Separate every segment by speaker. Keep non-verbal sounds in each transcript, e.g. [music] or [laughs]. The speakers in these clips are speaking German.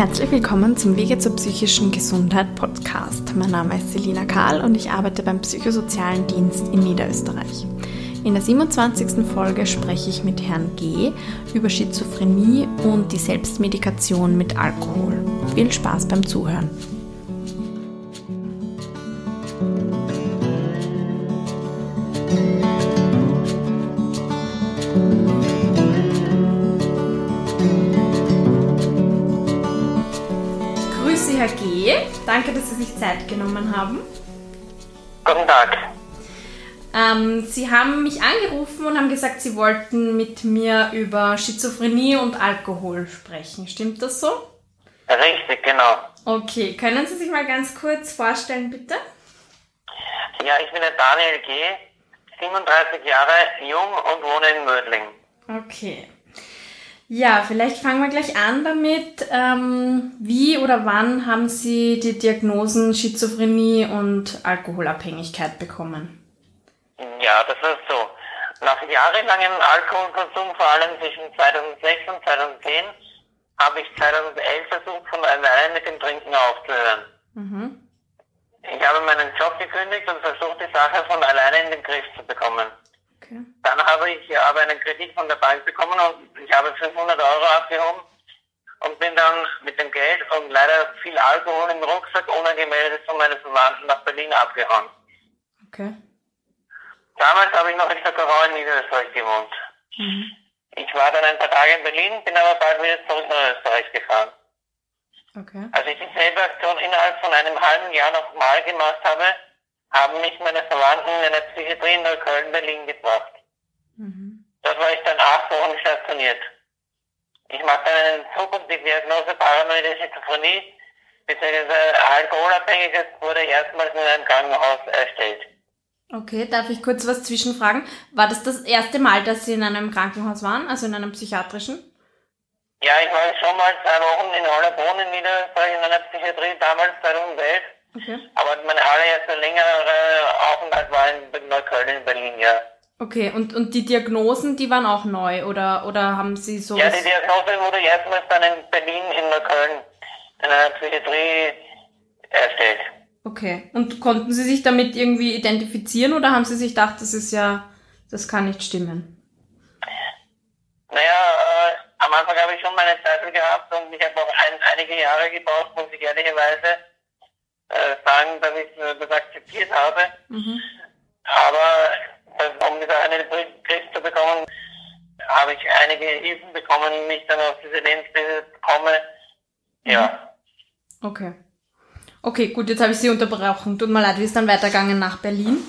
Speaker 1: Herzlich willkommen zum Wege zur psychischen Gesundheit Podcast. Mein Name ist Selina Kahl und ich arbeite beim Psychosozialen Dienst in Niederösterreich. In der 27. Folge spreche ich mit Herrn G. über Schizophrenie und die Selbstmedikation mit Alkohol. Viel Spaß beim Zuhören. Danke, dass Sie sich Zeit genommen haben.
Speaker 2: Guten Tag.
Speaker 1: Ähm, Sie haben mich angerufen und haben gesagt, Sie wollten mit mir über Schizophrenie und Alkohol sprechen. Stimmt das so?
Speaker 2: Richtig, genau.
Speaker 1: Okay, können Sie sich mal ganz kurz vorstellen, bitte?
Speaker 2: Ja, ich bin der Daniel G., 37 Jahre, jung und wohne in Mödling.
Speaker 1: Okay. Ja, vielleicht fangen wir gleich an damit. Ähm, wie oder wann haben Sie die Diagnosen Schizophrenie und Alkoholabhängigkeit bekommen?
Speaker 2: Ja, das ist so. Nach jahrelangem Alkoholkonsum, vor allem zwischen 2006 und 2010, habe ich 2011 versucht, von alleine mit dem Trinken aufzuhören.
Speaker 1: Mhm.
Speaker 2: Ich habe meinen Job gekündigt und versucht, die Sache von alleine in den Griff zu bekommen.
Speaker 1: Okay.
Speaker 2: Dann habe ich aber einen Kredit von der Bank bekommen und ich habe 500 Euro abgehoben und bin dann mit dem Geld und leider viel Alkohol im Rucksack ohne gemeldet von meinen Verwandten nach Berlin abgehauen.
Speaker 1: Okay.
Speaker 2: Damals habe ich noch in Stockerau in Niederösterreich gewohnt.
Speaker 1: Mhm.
Speaker 2: Ich war dann ein paar Tage in Berlin, bin aber bald wieder zurück nach Österreich gefahren.
Speaker 1: Okay.
Speaker 2: Als ich dieselbe Aktion innerhalb von einem halben Jahr nochmal gemacht habe, haben mich meine Verwandten in eine Psychiatrie in Neukölln, Berlin gebracht.
Speaker 1: Mhm.
Speaker 2: Dort war ich dann acht Wochen stationiert. Ich machte einen Entzug und die Diagnose paranoide Schizophrenie bzw. Alkoholabhängigkeit wurde erstmals in einem Krankenhaus erstellt.
Speaker 1: Okay, darf ich kurz was zwischenfragen? War das das erste Mal, dass Sie in einem Krankenhaus waren, also in einem psychiatrischen?
Speaker 2: Ja, ich war schon mal zwei Wochen in Hollerbrunn in Niederösterreich in einer Psychiatrie, damals 2011.
Speaker 1: Okay.
Speaker 2: Aber meine allererste längere Aufenthalt war in Neukölln in Berlin, ja.
Speaker 1: Okay, und, und die Diagnosen, die waren auch neu, oder, oder haben Sie so...
Speaker 2: Ja, die Diagnose wurde erstmals dann in Berlin in Neukölln in einer Psychiatrie erstellt.
Speaker 1: Okay, und konnten Sie sich damit irgendwie identifizieren, oder haben Sie sich gedacht, das ist ja, das kann nicht stimmen?
Speaker 2: Naja, äh, am Anfang habe ich schon meine Zweifel gehabt und ich habe auch ein, einige Jahre gebraucht, muss ich ehrlicherweise äh, sagen, dass ich äh, das akzeptiert habe.
Speaker 1: Mhm.
Speaker 2: Aber äh, um in den Griff zu bekommen, habe ich einige Hilfen bekommen, wie ich dann auf diese Lebenskrise komme. Ja.
Speaker 1: Okay. Okay, gut, jetzt habe ich Sie unterbrochen. Tut mir leid, wie ist dann weitergegangen nach Berlin?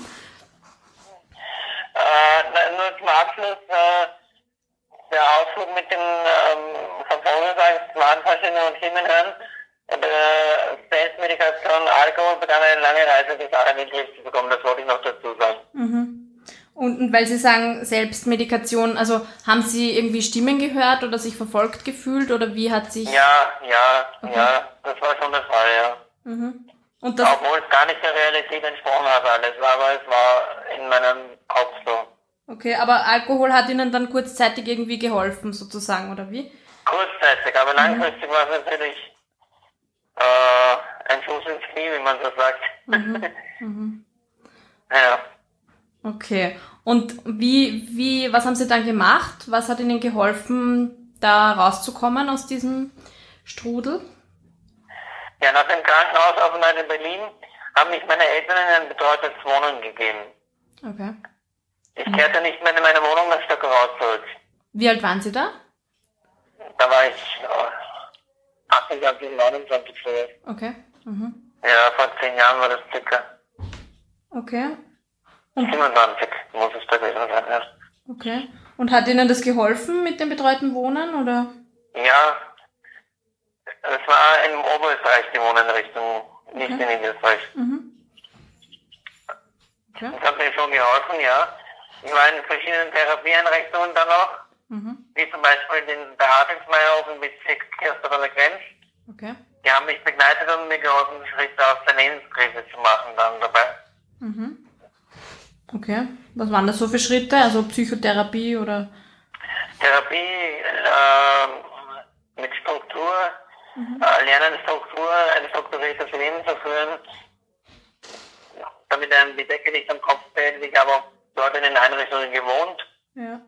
Speaker 2: Äh, nur zum Abschluss, äh, der Ausflug mit den ähm, von Vogelseits waren verschiedene Hören. Äh, Selbstmedikation, Alkohol begann eine lange Reise, die Sache in den Griff zu bekommen, das wollte ich noch dazu sagen.
Speaker 1: Mhm. Und, weil Sie sagen Selbstmedikation, also haben Sie irgendwie Stimmen gehört oder sich verfolgt gefühlt oder wie hat sich...
Speaker 2: Ja, ja,
Speaker 1: Okay.
Speaker 2: ja, das war schon der Fall, ja.
Speaker 1: Mhm. Und das...
Speaker 2: Obwohl es gar nicht der Realität entsprochen hat alles, aber es war in meinem Kopf so.
Speaker 1: Okay, aber Alkohol hat Ihnen dann kurzzeitig irgendwie geholfen, sozusagen, oder wie?
Speaker 2: Kurzzeitig, aber langfristig war es natürlich äh, ein Schuss ins Knie, wie man so sagt.
Speaker 1: Mhm. [laughs]
Speaker 2: ja.
Speaker 1: Okay. Und wie, wie, was haben Sie dann gemacht? Was hat Ihnen geholfen, da rauszukommen aus diesem Strudel?
Speaker 2: ja, nach dem Krankenhausaufenthalt in Berlin haben mich meine Eltern in ein betreutes Wohnen gegeben.
Speaker 1: Okay.
Speaker 2: Ich kehrte nicht mehr in meine Wohnung nach Stockerau zurück.
Speaker 1: Wie alt waren Sie da?
Speaker 2: Da war ich äh, 28, 29 so.
Speaker 1: Okay. Mhm.
Speaker 2: Ja, vor zehn Jahren war das circa.
Speaker 1: Okay.
Speaker 2: 27 muss es da gewesen sein, ja.
Speaker 1: Okay. Und hat Ihnen das geholfen mit dem betreuten Wohnen oder?
Speaker 2: Ja, es war in Oberösterreich die Wohneinrichtung, nicht in Niederösterreich.
Speaker 1: Mhm. Okay.
Speaker 2: Das hat mir schon geholfen, ja. Ich war in verschiedenen Therapieeinrichtungen dann noch,
Speaker 1: Mhm.
Speaker 2: wie zum Beispiel den Beratungsmeierhof im Bezirk Kirchdorfer Grenz.
Speaker 1: Okay.
Speaker 2: Die haben mich begleitet und mir geholfen, Schritte aus der Lebenskrise zu machen dann dabei.
Speaker 1: Mhm. Okay. Was waren das so für Schritte? Also Psychotherapie oder?
Speaker 2: Therapie äh, mit Struktur, mhm. äh, lernen, Struktur, ein strukturiertes Leben zu führen, damit einem die Decke nicht am Kopf fällt. Ich habe auch dort in den Einrichtungen gewohnt. Ja.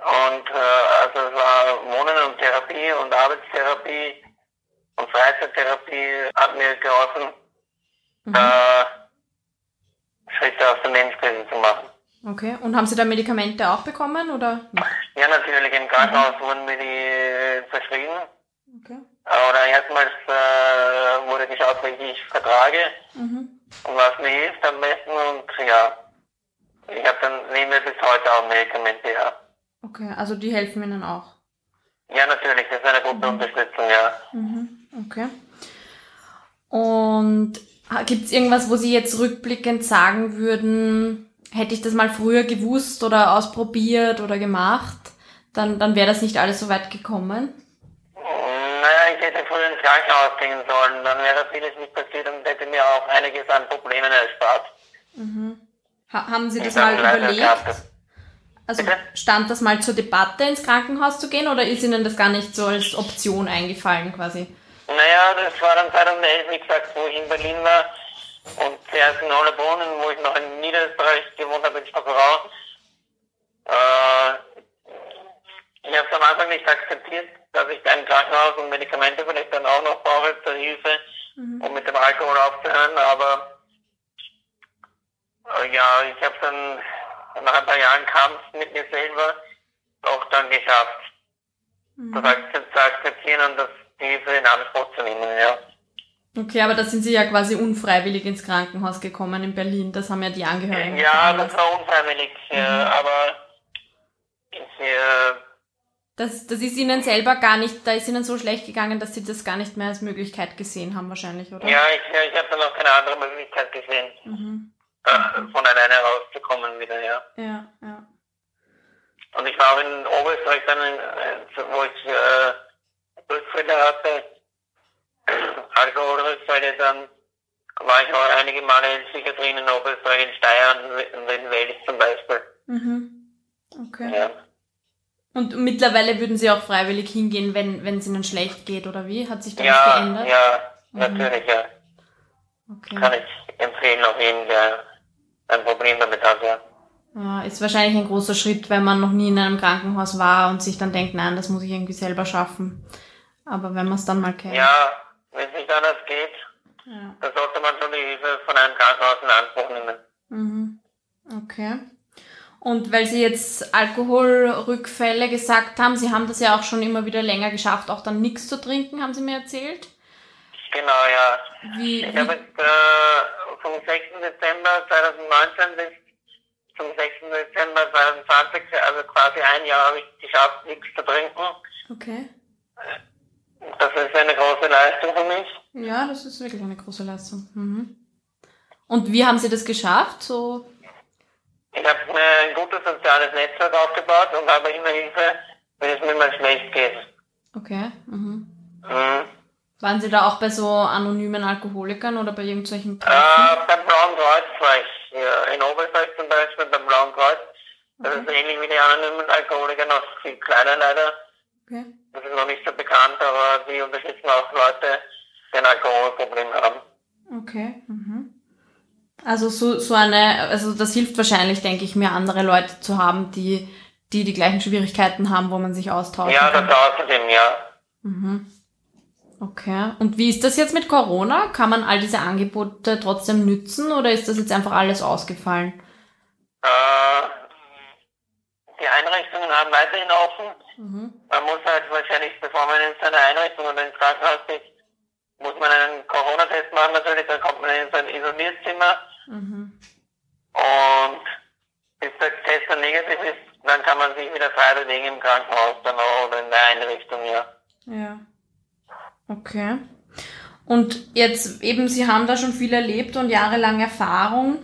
Speaker 2: Und äh, also es war Wohnen und Therapie und Arbeitstherapie und Freizeittherapie hat mir geholfen, mhm. äh, Schritte aus der Lebenskrise zu machen.
Speaker 1: Okay, und haben Sie da Medikamente auch bekommen oder?
Speaker 2: Ja, natürlich. Im Krankenhaus mhm. wurden mir die verschrieben. Okay. Oder erstmals äh, wurde geschaut, wie ich vertrage mhm. und was mir hilft am besten und ja, ich habe dann nehme bis heute auch Medikamente, ja.
Speaker 1: Okay, also die helfen Ihnen auch?
Speaker 2: Ja, natürlich, das ist eine gute mhm. Unterstützung, ja.
Speaker 1: Mhm. Okay. Und gibt es irgendwas, wo Sie jetzt rückblickend sagen würden, hätte ich das mal früher gewusst oder ausprobiert oder gemacht, dann, dann wäre das nicht alles so weit gekommen?
Speaker 2: Naja, ich hätte früher ins Krankenhaus gehen sollen, dann wäre vieles nicht passiert und hätte mir auch einiges an Problemen erspart.
Speaker 1: Mhm. Ha haben Sie das mal überlegt? Also stand das mal zur Debatte, ins Krankenhaus zu gehen oder ist Ihnen das gar nicht so als Option eingefallen quasi?
Speaker 2: Naja, das war dann 2011, wie gesagt, wo ich in Berlin war und zuerst in Hollebrunn, wo ich noch in Niederösterreich gewohnt habe, in Stockerau. Äh, ich habe es am Anfang nicht akzeptiert, dass ich ein Krankenhaus und Medikamente vielleicht dann auch noch brauche zur Hilfe, mhm. um mit dem Alkohol aufzuhören, aber äh, ja, ich habe dann nach ein paar Jahren Kampf mit mir selber auch dann geschafft, mhm. das zu akzeptieren und das Hilfe in Anspruch zu nehmen, ja.
Speaker 1: Okay, aber da sind Sie ja quasi unfreiwillig ins Krankenhaus gekommen in Berlin. Das haben ja die Angehörigen.
Speaker 2: Ja, das war unfreiwillig, mhm. aber ich, äh,
Speaker 1: das, das ist Ihnen selber gar nicht, da ist Ihnen so schlecht gegangen, dass Sie das gar nicht mehr als Möglichkeit gesehen haben wahrscheinlich, oder?
Speaker 2: Ja, ich, ich habe dann auch keine andere Möglichkeit gesehen, mhm. Äh, von alleine rauszukommen wieder, ja.
Speaker 1: Ja, ja.
Speaker 2: Und ich war auch in Oberösterreich dann, in, äh, wo ich äh, Rückfälle hatte, Alkoholrückfälle, dann war ich auch einige Male in Psychiatrien in Oberösterreich, in Steyr und in Wels zum Beispiel.
Speaker 1: Mhm. Okay. Ja. Und mittlerweile würden Sie auch freiwillig hingehen, wenn, wenn es Ihnen schlecht geht, oder wie? Hat sich da
Speaker 2: ja,
Speaker 1: was geändert?
Speaker 2: Ja, mhm. natürlich, ja. Okay. Kann ich empfehlen, auf jeden, der ein Problem damit hat, ja.
Speaker 1: Ja, ist wahrscheinlich ein großer Schritt, wenn man noch nie in einem Krankenhaus war und sich dann denkt, nein, das muss ich irgendwie selber schaffen. Aber wenn man es dann mal kennt.
Speaker 2: Ja, wenn es nicht anders geht, ja. dann sollte man schon die Hilfe von einem Krankenhaus in Anspruch nehmen.
Speaker 1: Mhm. Okay. Und weil Sie jetzt Alkoholrückfälle gesagt haben, Sie haben das ja auch schon immer wieder länger geschafft, auch dann nichts zu trinken, haben Sie mir erzählt?
Speaker 2: Genau, ja. Wie, ich habe jetzt äh, vom 6. Dezember 2019 bis zum 6. Dezember 2020, also quasi ein Jahr habe ich geschafft, nichts zu trinken.
Speaker 1: Okay.
Speaker 2: Das ist eine große Leistung für mich.
Speaker 1: Ja, das ist wirklich eine große Leistung. Mhm. Und wie haben Sie das geschafft? So
Speaker 2: ich habe mir ein gutes soziales Netzwerk aufgebaut und habe immer Hilfe, wenn es mir mal schlecht geht.
Speaker 1: Okay. Mhm. Mhm. Waren Sie da auch bei so anonymen Alkoholikern oder bei irgendwelchen
Speaker 2: Treffen? Äh, beim Blauen Kreuz war ich. Ja, in Oberösterreich zum Beispiel beim Blauen Kreuz. Das okay. ist ähnlich wie die anonymen Alkoholiker, noch viel kleiner leider. Okay. Das ist noch nicht so bekannt, aber die unterstützen auch Leute, die ein Alkoholproblem haben.
Speaker 1: Okay. Mhm. Also so, so eine, also das hilft wahrscheinlich, denke ich mir, andere Leute zu haben, die, die die gleichen Schwierigkeiten haben, wo man sich austauscht.
Speaker 2: Ja, das außerdem, ja.
Speaker 1: Mhm. Okay. Und wie ist das jetzt mit Corona? Kann man all diese Angebote trotzdem nützen oder ist das jetzt einfach alles ausgefallen?
Speaker 2: Äh, die Einrichtungen haben weiterhin offen. Mhm. Man muss halt wahrscheinlich, bevor man in seine Einrichtung oder ins Krankenhaus geht, muss man einen Corona-Test machen natürlich, dann kommt man in sein Isolierzimmer Mhm. Und bis der Test dann negativ ist, dann kann man sich wieder frei bewegen im Krankenhaus dann auch oder in der Einrichtung, ja.
Speaker 1: Ja. Okay. Und jetzt eben, Sie haben da schon viel erlebt und jahrelang Erfahrung.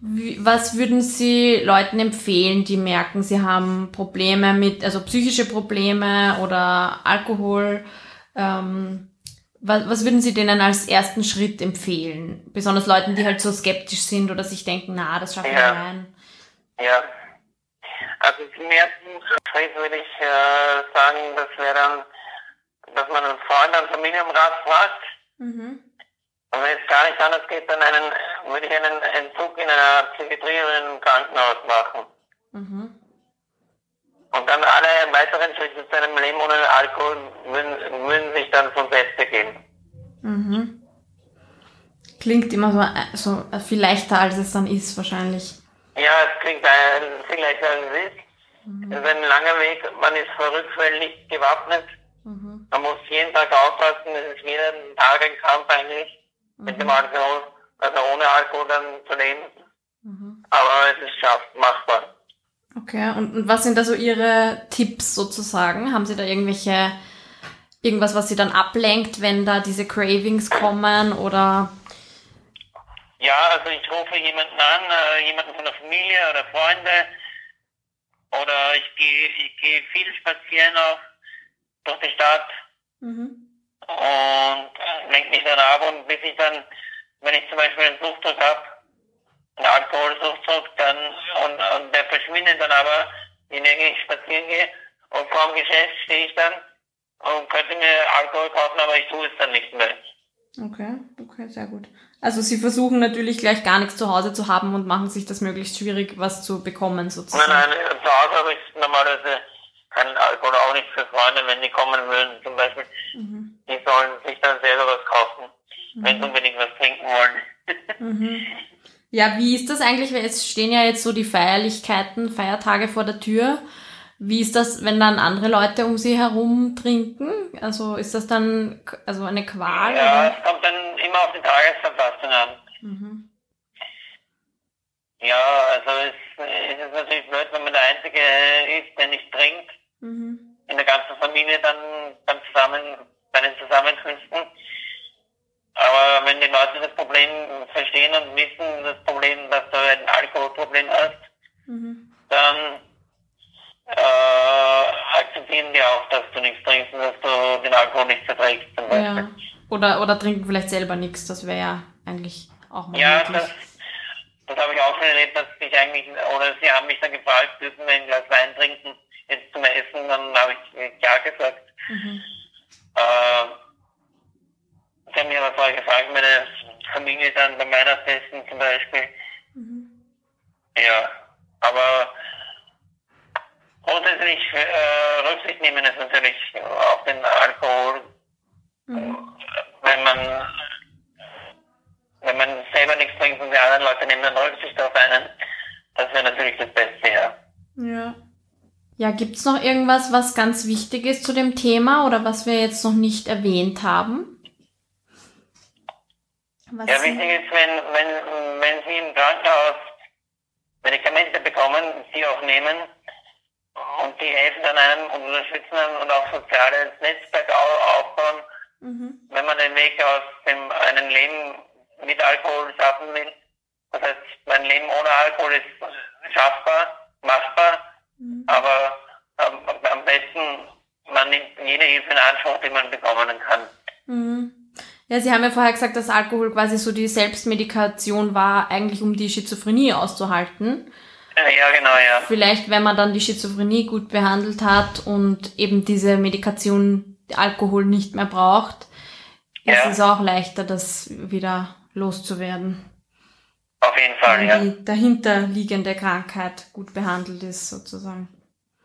Speaker 1: Wie, was würden Sie Leuten empfehlen, die merken, sie haben Probleme mit, also psychische Probleme oder Alkohol? Ähm, was, was würden Sie denen als ersten Schritt empfehlen? Besonders Leuten, die halt so skeptisch sind oder sich denken, na, das schaffen wir ja. rein.
Speaker 2: Ja. Also zum ersten Schritt würde ich äh, sagen, das wäre dann dass man einen Freund, einen Familienrat fragt. Mhm. Und wenn es gar nicht anders geht, dann einen, würde ich einen Entzug in einer Psychiatrie oder in einem Krankenhaus machen. Mhm. Und dann alle weiteren Schritte zu einem Leben ohne Alkohol würden, würden sich dann von selbst ergeben.
Speaker 1: Mhm. Klingt immer so, so viel leichter, als es dann ist, wahrscheinlich.
Speaker 2: Ja, es klingt viel leichter, als es ist. Mhm. Es ist ein langer Weg, man ist für Rückfall nicht gewappnet. Mhm. Man muss jeden Tag aufpassen, es ist jeden Tag ein Kampf eigentlich mhm. mit dem Alkohol, also ohne Alkohol dann zu leben. Mhm. Aber es ist schaff, machbar.
Speaker 1: Okay, und, und was sind da so Ihre Tipps sozusagen? Haben Sie da irgendwelche, irgendwas, was Sie dann ablenkt, wenn da diese Cravings kommen oder?
Speaker 2: Ja, also ich rufe jemanden an, äh, jemanden von der Familie oder Freunde, oder ich gehe ich gehe viel spazieren auch durch die Stadt mhm. und äh, lenke mich dann ab und bis ich dann, wenn ich zum Beispiel einen Suchtdruck habe, einen Alkoholsuchtdruck, dann und, und der verschwindet dann aber, je länger ich spazieren gehe und vor dem Geschäft stehe ich dann und könnte mir Alkohol kaufen, aber ich tue es dann nicht mehr.
Speaker 1: Okay, okay, sehr gut. Also sie versuchen natürlich gleich gar nichts zu Hause zu haben und machen sich das möglichst schwierig, was zu bekommen sozusagen.
Speaker 2: Nein, nein, zu Hause habe ich normalerweise keinen Alkohol, auch nicht für Freunde, wenn die kommen würden zum Beispiel. Mhm. Die sollen sich dann selber was kaufen, mhm. wenn sie unbedingt was trinken wollen. [laughs]
Speaker 1: Mhm. Ja, wie ist das eigentlich? Es stehen ja jetzt so die Feierlichkeiten, Feiertage vor der Tür. Wie ist das, wenn dann andere Leute um sie herum trinken? Also ist das dann also eine Qual?
Speaker 2: Ja, oder? es kommt dann immer auf die Tagesverfassung an. Mhm. Ja, also es, es, ist natürlich blöd, wenn man der Einzige ist, der nicht trinkt. Mhm. In der ganzen Familie dann beim Zusammen, bei den Zusammenkünften. Aber wenn die Leute das Problem verstehen und wissen, das Problem, dass du ein Alkoholproblem hast, mhm. dann äh, akzeptieren die auch, dass du nichts trinkst und dass du den Alkohol nicht verträgst zum Beispiel. Ja.
Speaker 1: Oder, oder trinken vielleicht selber nichts, das wäre ja eigentlich auch
Speaker 2: mal Ja, möglich. das, das habe ich auch schon erlebt, dass ich eigentlich, oder sie haben mich dann gefragt, dürfen wir ein Glas Wein trinken, jetzt zum Essen, dann habe ich ja gesagt. Mhm. Äh, sie haben mich aber vorher gefragt, meine Familie dann bei meiner Festen zum Beispiel. Mhm. Ja, aber Grundsätzlich äh, Rücksicht nehmen ist natürlich auf den Alkohol, mhm. wenn man wenn man selber nichts trinkt und die anderen Leute nehmen dann Rücksicht auf einen, das wäre natürlich das Beste, ja.
Speaker 1: Ja. Ja, gibt's noch irgendwas, was ganz wichtig ist zu dem Thema oder was wir jetzt noch nicht erwähnt haben?
Speaker 2: Was ja, wichtig ist, wenn, wenn, wenn Sie im Krankenhaus Medikamente bekommen, sie auch nehmen, und die helfen dann einem und unterstützen einem und auch soziales Netzwerk aufbauen, mhm. wenn man den Weg aus dem einen Leben mit Alkohol schaffen will. Das heißt, mein Leben ohne Alkohol ist schaffbar, machbar, mhm. aber ähm, am besten, man nimmt jede Hilfe in Anspruch, die man bekommen kann.
Speaker 1: Mhm. Ja, Sie haben ja vorher gesagt, dass Alkohol quasi so die Selbstmedikation war, eigentlich um die Schizophrenie auszuhalten.
Speaker 2: Ja, genau, ja.
Speaker 1: Vielleicht, wenn man dann die Schizophrenie gut behandelt hat und eben diese Medikation Alkohol nicht mehr braucht, ja. ist es auch leichter, das wieder loszuwerden.
Speaker 2: Auf jeden Fall, wenn
Speaker 1: ja. Die dahinterliegende Krankheit gut behandelt ist, sozusagen.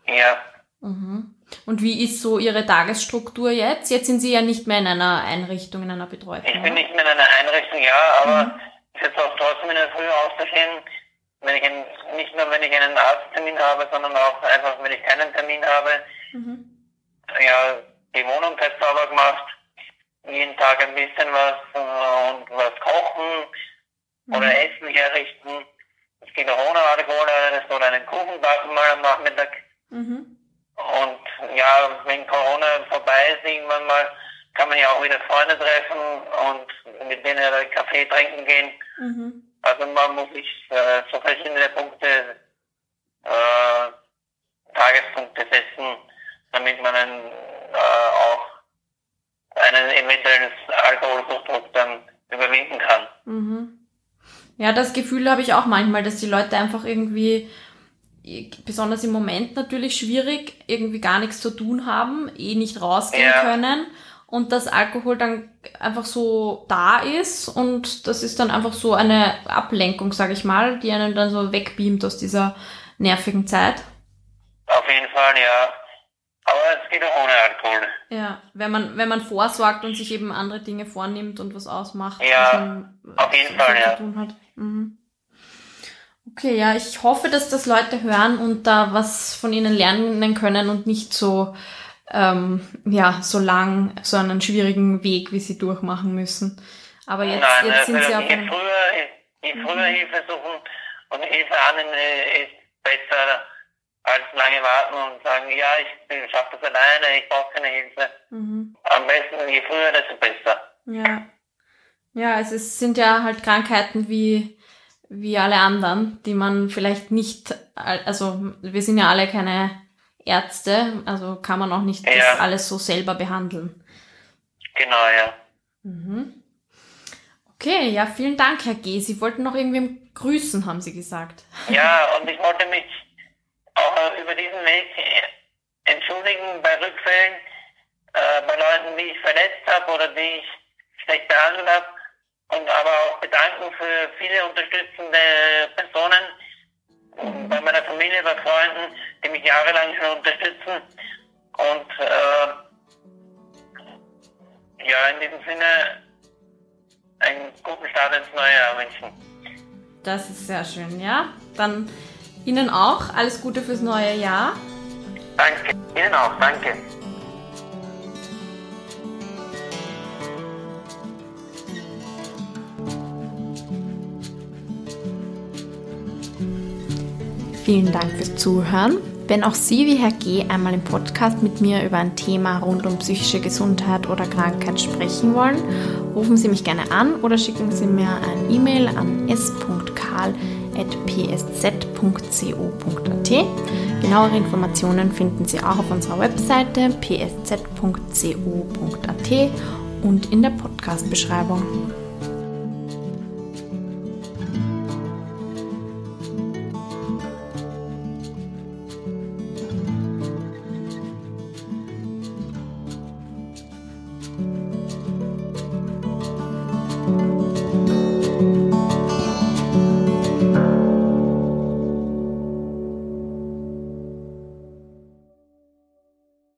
Speaker 2: Ja.
Speaker 1: Mhm. Und wie ist so Ihre Tagesstruktur jetzt? Jetzt sind Sie ja nicht mehr in einer Einrichtung, in einer Betreuung.
Speaker 2: Ich bin nicht mehr in einer Einrichtung, ja, aber mhm. es ist auch trotzdem in der Früh aufzustehen wenn ich einen, nicht nur wenn ich einen Arzttermin habe, sondern auch einfach, wenn ich keinen Termin habe, mhm. ja, die Wohnung fest sauber gemacht, jeden Tag ein bisschen was äh, und was kochen mhm. oder Essen herrichten. Es geht auch ohne Alkohol, das oder einen Kuchen backen mal am Nachmittag. Mhm. Und ja, wenn Corona vorbei ist, irgendwann mal, kann man ja auch wieder Freunde treffen und mit denen Kaffee trinken gehen. Mhm. Also man muss sich äh, so verschiedene Punkte, äh, Tagespunkte setzen, damit man einen, äh, auch einen eventuellen Alkoholsuchtdruck dann überwinden kann.
Speaker 1: Mhm. Ja, das Gefühl habe ich auch manchmal, dass die Leute einfach irgendwie besonders im Moment natürlich schwierig, irgendwie gar nichts zu tun haben, eh nicht rausgehen
Speaker 2: Ja.
Speaker 1: können und dass Alkohol dann einfach so da ist und das ist dann einfach so eine Ablenkung, sage ich mal, die einen dann so wegbeamt aus dieser nervigen Zeit.
Speaker 2: Auf jeden Fall, ja. Aber es geht auch ohne Alkohol.
Speaker 1: Ja, wenn man, wenn man vorsorgt und sich eben andere Dinge vornimmt und was ausmacht,
Speaker 2: Ja, auf jeden
Speaker 1: was
Speaker 2: Fall, ja.
Speaker 1: zu tun hat. Mhm. Okay, ja, ich hoffe, dass das Leute hören und da was von ihnen lernen können und nicht so, ähm, ja, so lang, so einen schwierigen Weg, wie sie durchmachen müssen. Aber jetzt,
Speaker 2: Nein,
Speaker 1: jetzt sind
Speaker 2: also
Speaker 1: sie auf einem,
Speaker 2: je früher Hilfe suchen und Hilfe annehmen äh, ist besser als lange warten und sagen, ja, ich schaffe das alleine, ich brauche keine Hilfe.
Speaker 1: mhm.
Speaker 2: Am besten, je früher, desto besser.
Speaker 1: Ja. Ja, es ist, sind ja halt Krankheiten wie, wie alle anderen, die man vielleicht nicht, al- also wir sind ja alle keine Ärzte, also kann man auch nicht
Speaker 2: Ja.
Speaker 1: das alles so selber behandeln.
Speaker 2: Genau, ja.
Speaker 1: Mhm. Okay, ja, vielen Dank, Herr G. Sie wollten noch irgendwem grüßen, haben Sie gesagt.
Speaker 2: Ja, [laughs] und ich wollte mich auch über diesen Weg entschuldigen bei Rückfällen, äh, bei Leuten, die ich verletzt habe oder die ich schlecht behandelt habe und aber auch bedanken für viele unterstützende Personen bei meiner Familie, bei Freunden, die mich jahrelang schon unterstützen und äh, ja, in diesem Sinne einen guten Start ins neue Jahr wünschen.
Speaker 1: Das ist sehr schön, ja. Dann Ihnen auch alles Gute fürs neue Jahr.
Speaker 2: Danke. Ihnen auch, danke.
Speaker 1: Vielen Dank fürs Zuhören. Wenn auch Sie wie Herr G. einmal im Podcast mit mir über ein Thema rund um psychische Gesundheit oder Krankheit sprechen wollen, rufen Sie mich gerne an oder schicken Sie mir ein E-Mail an s.karl.psz.co.at. Genauere Informationen finden Sie auch auf unserer Webseite psz.co.at und in der Podcast-Beschreibung.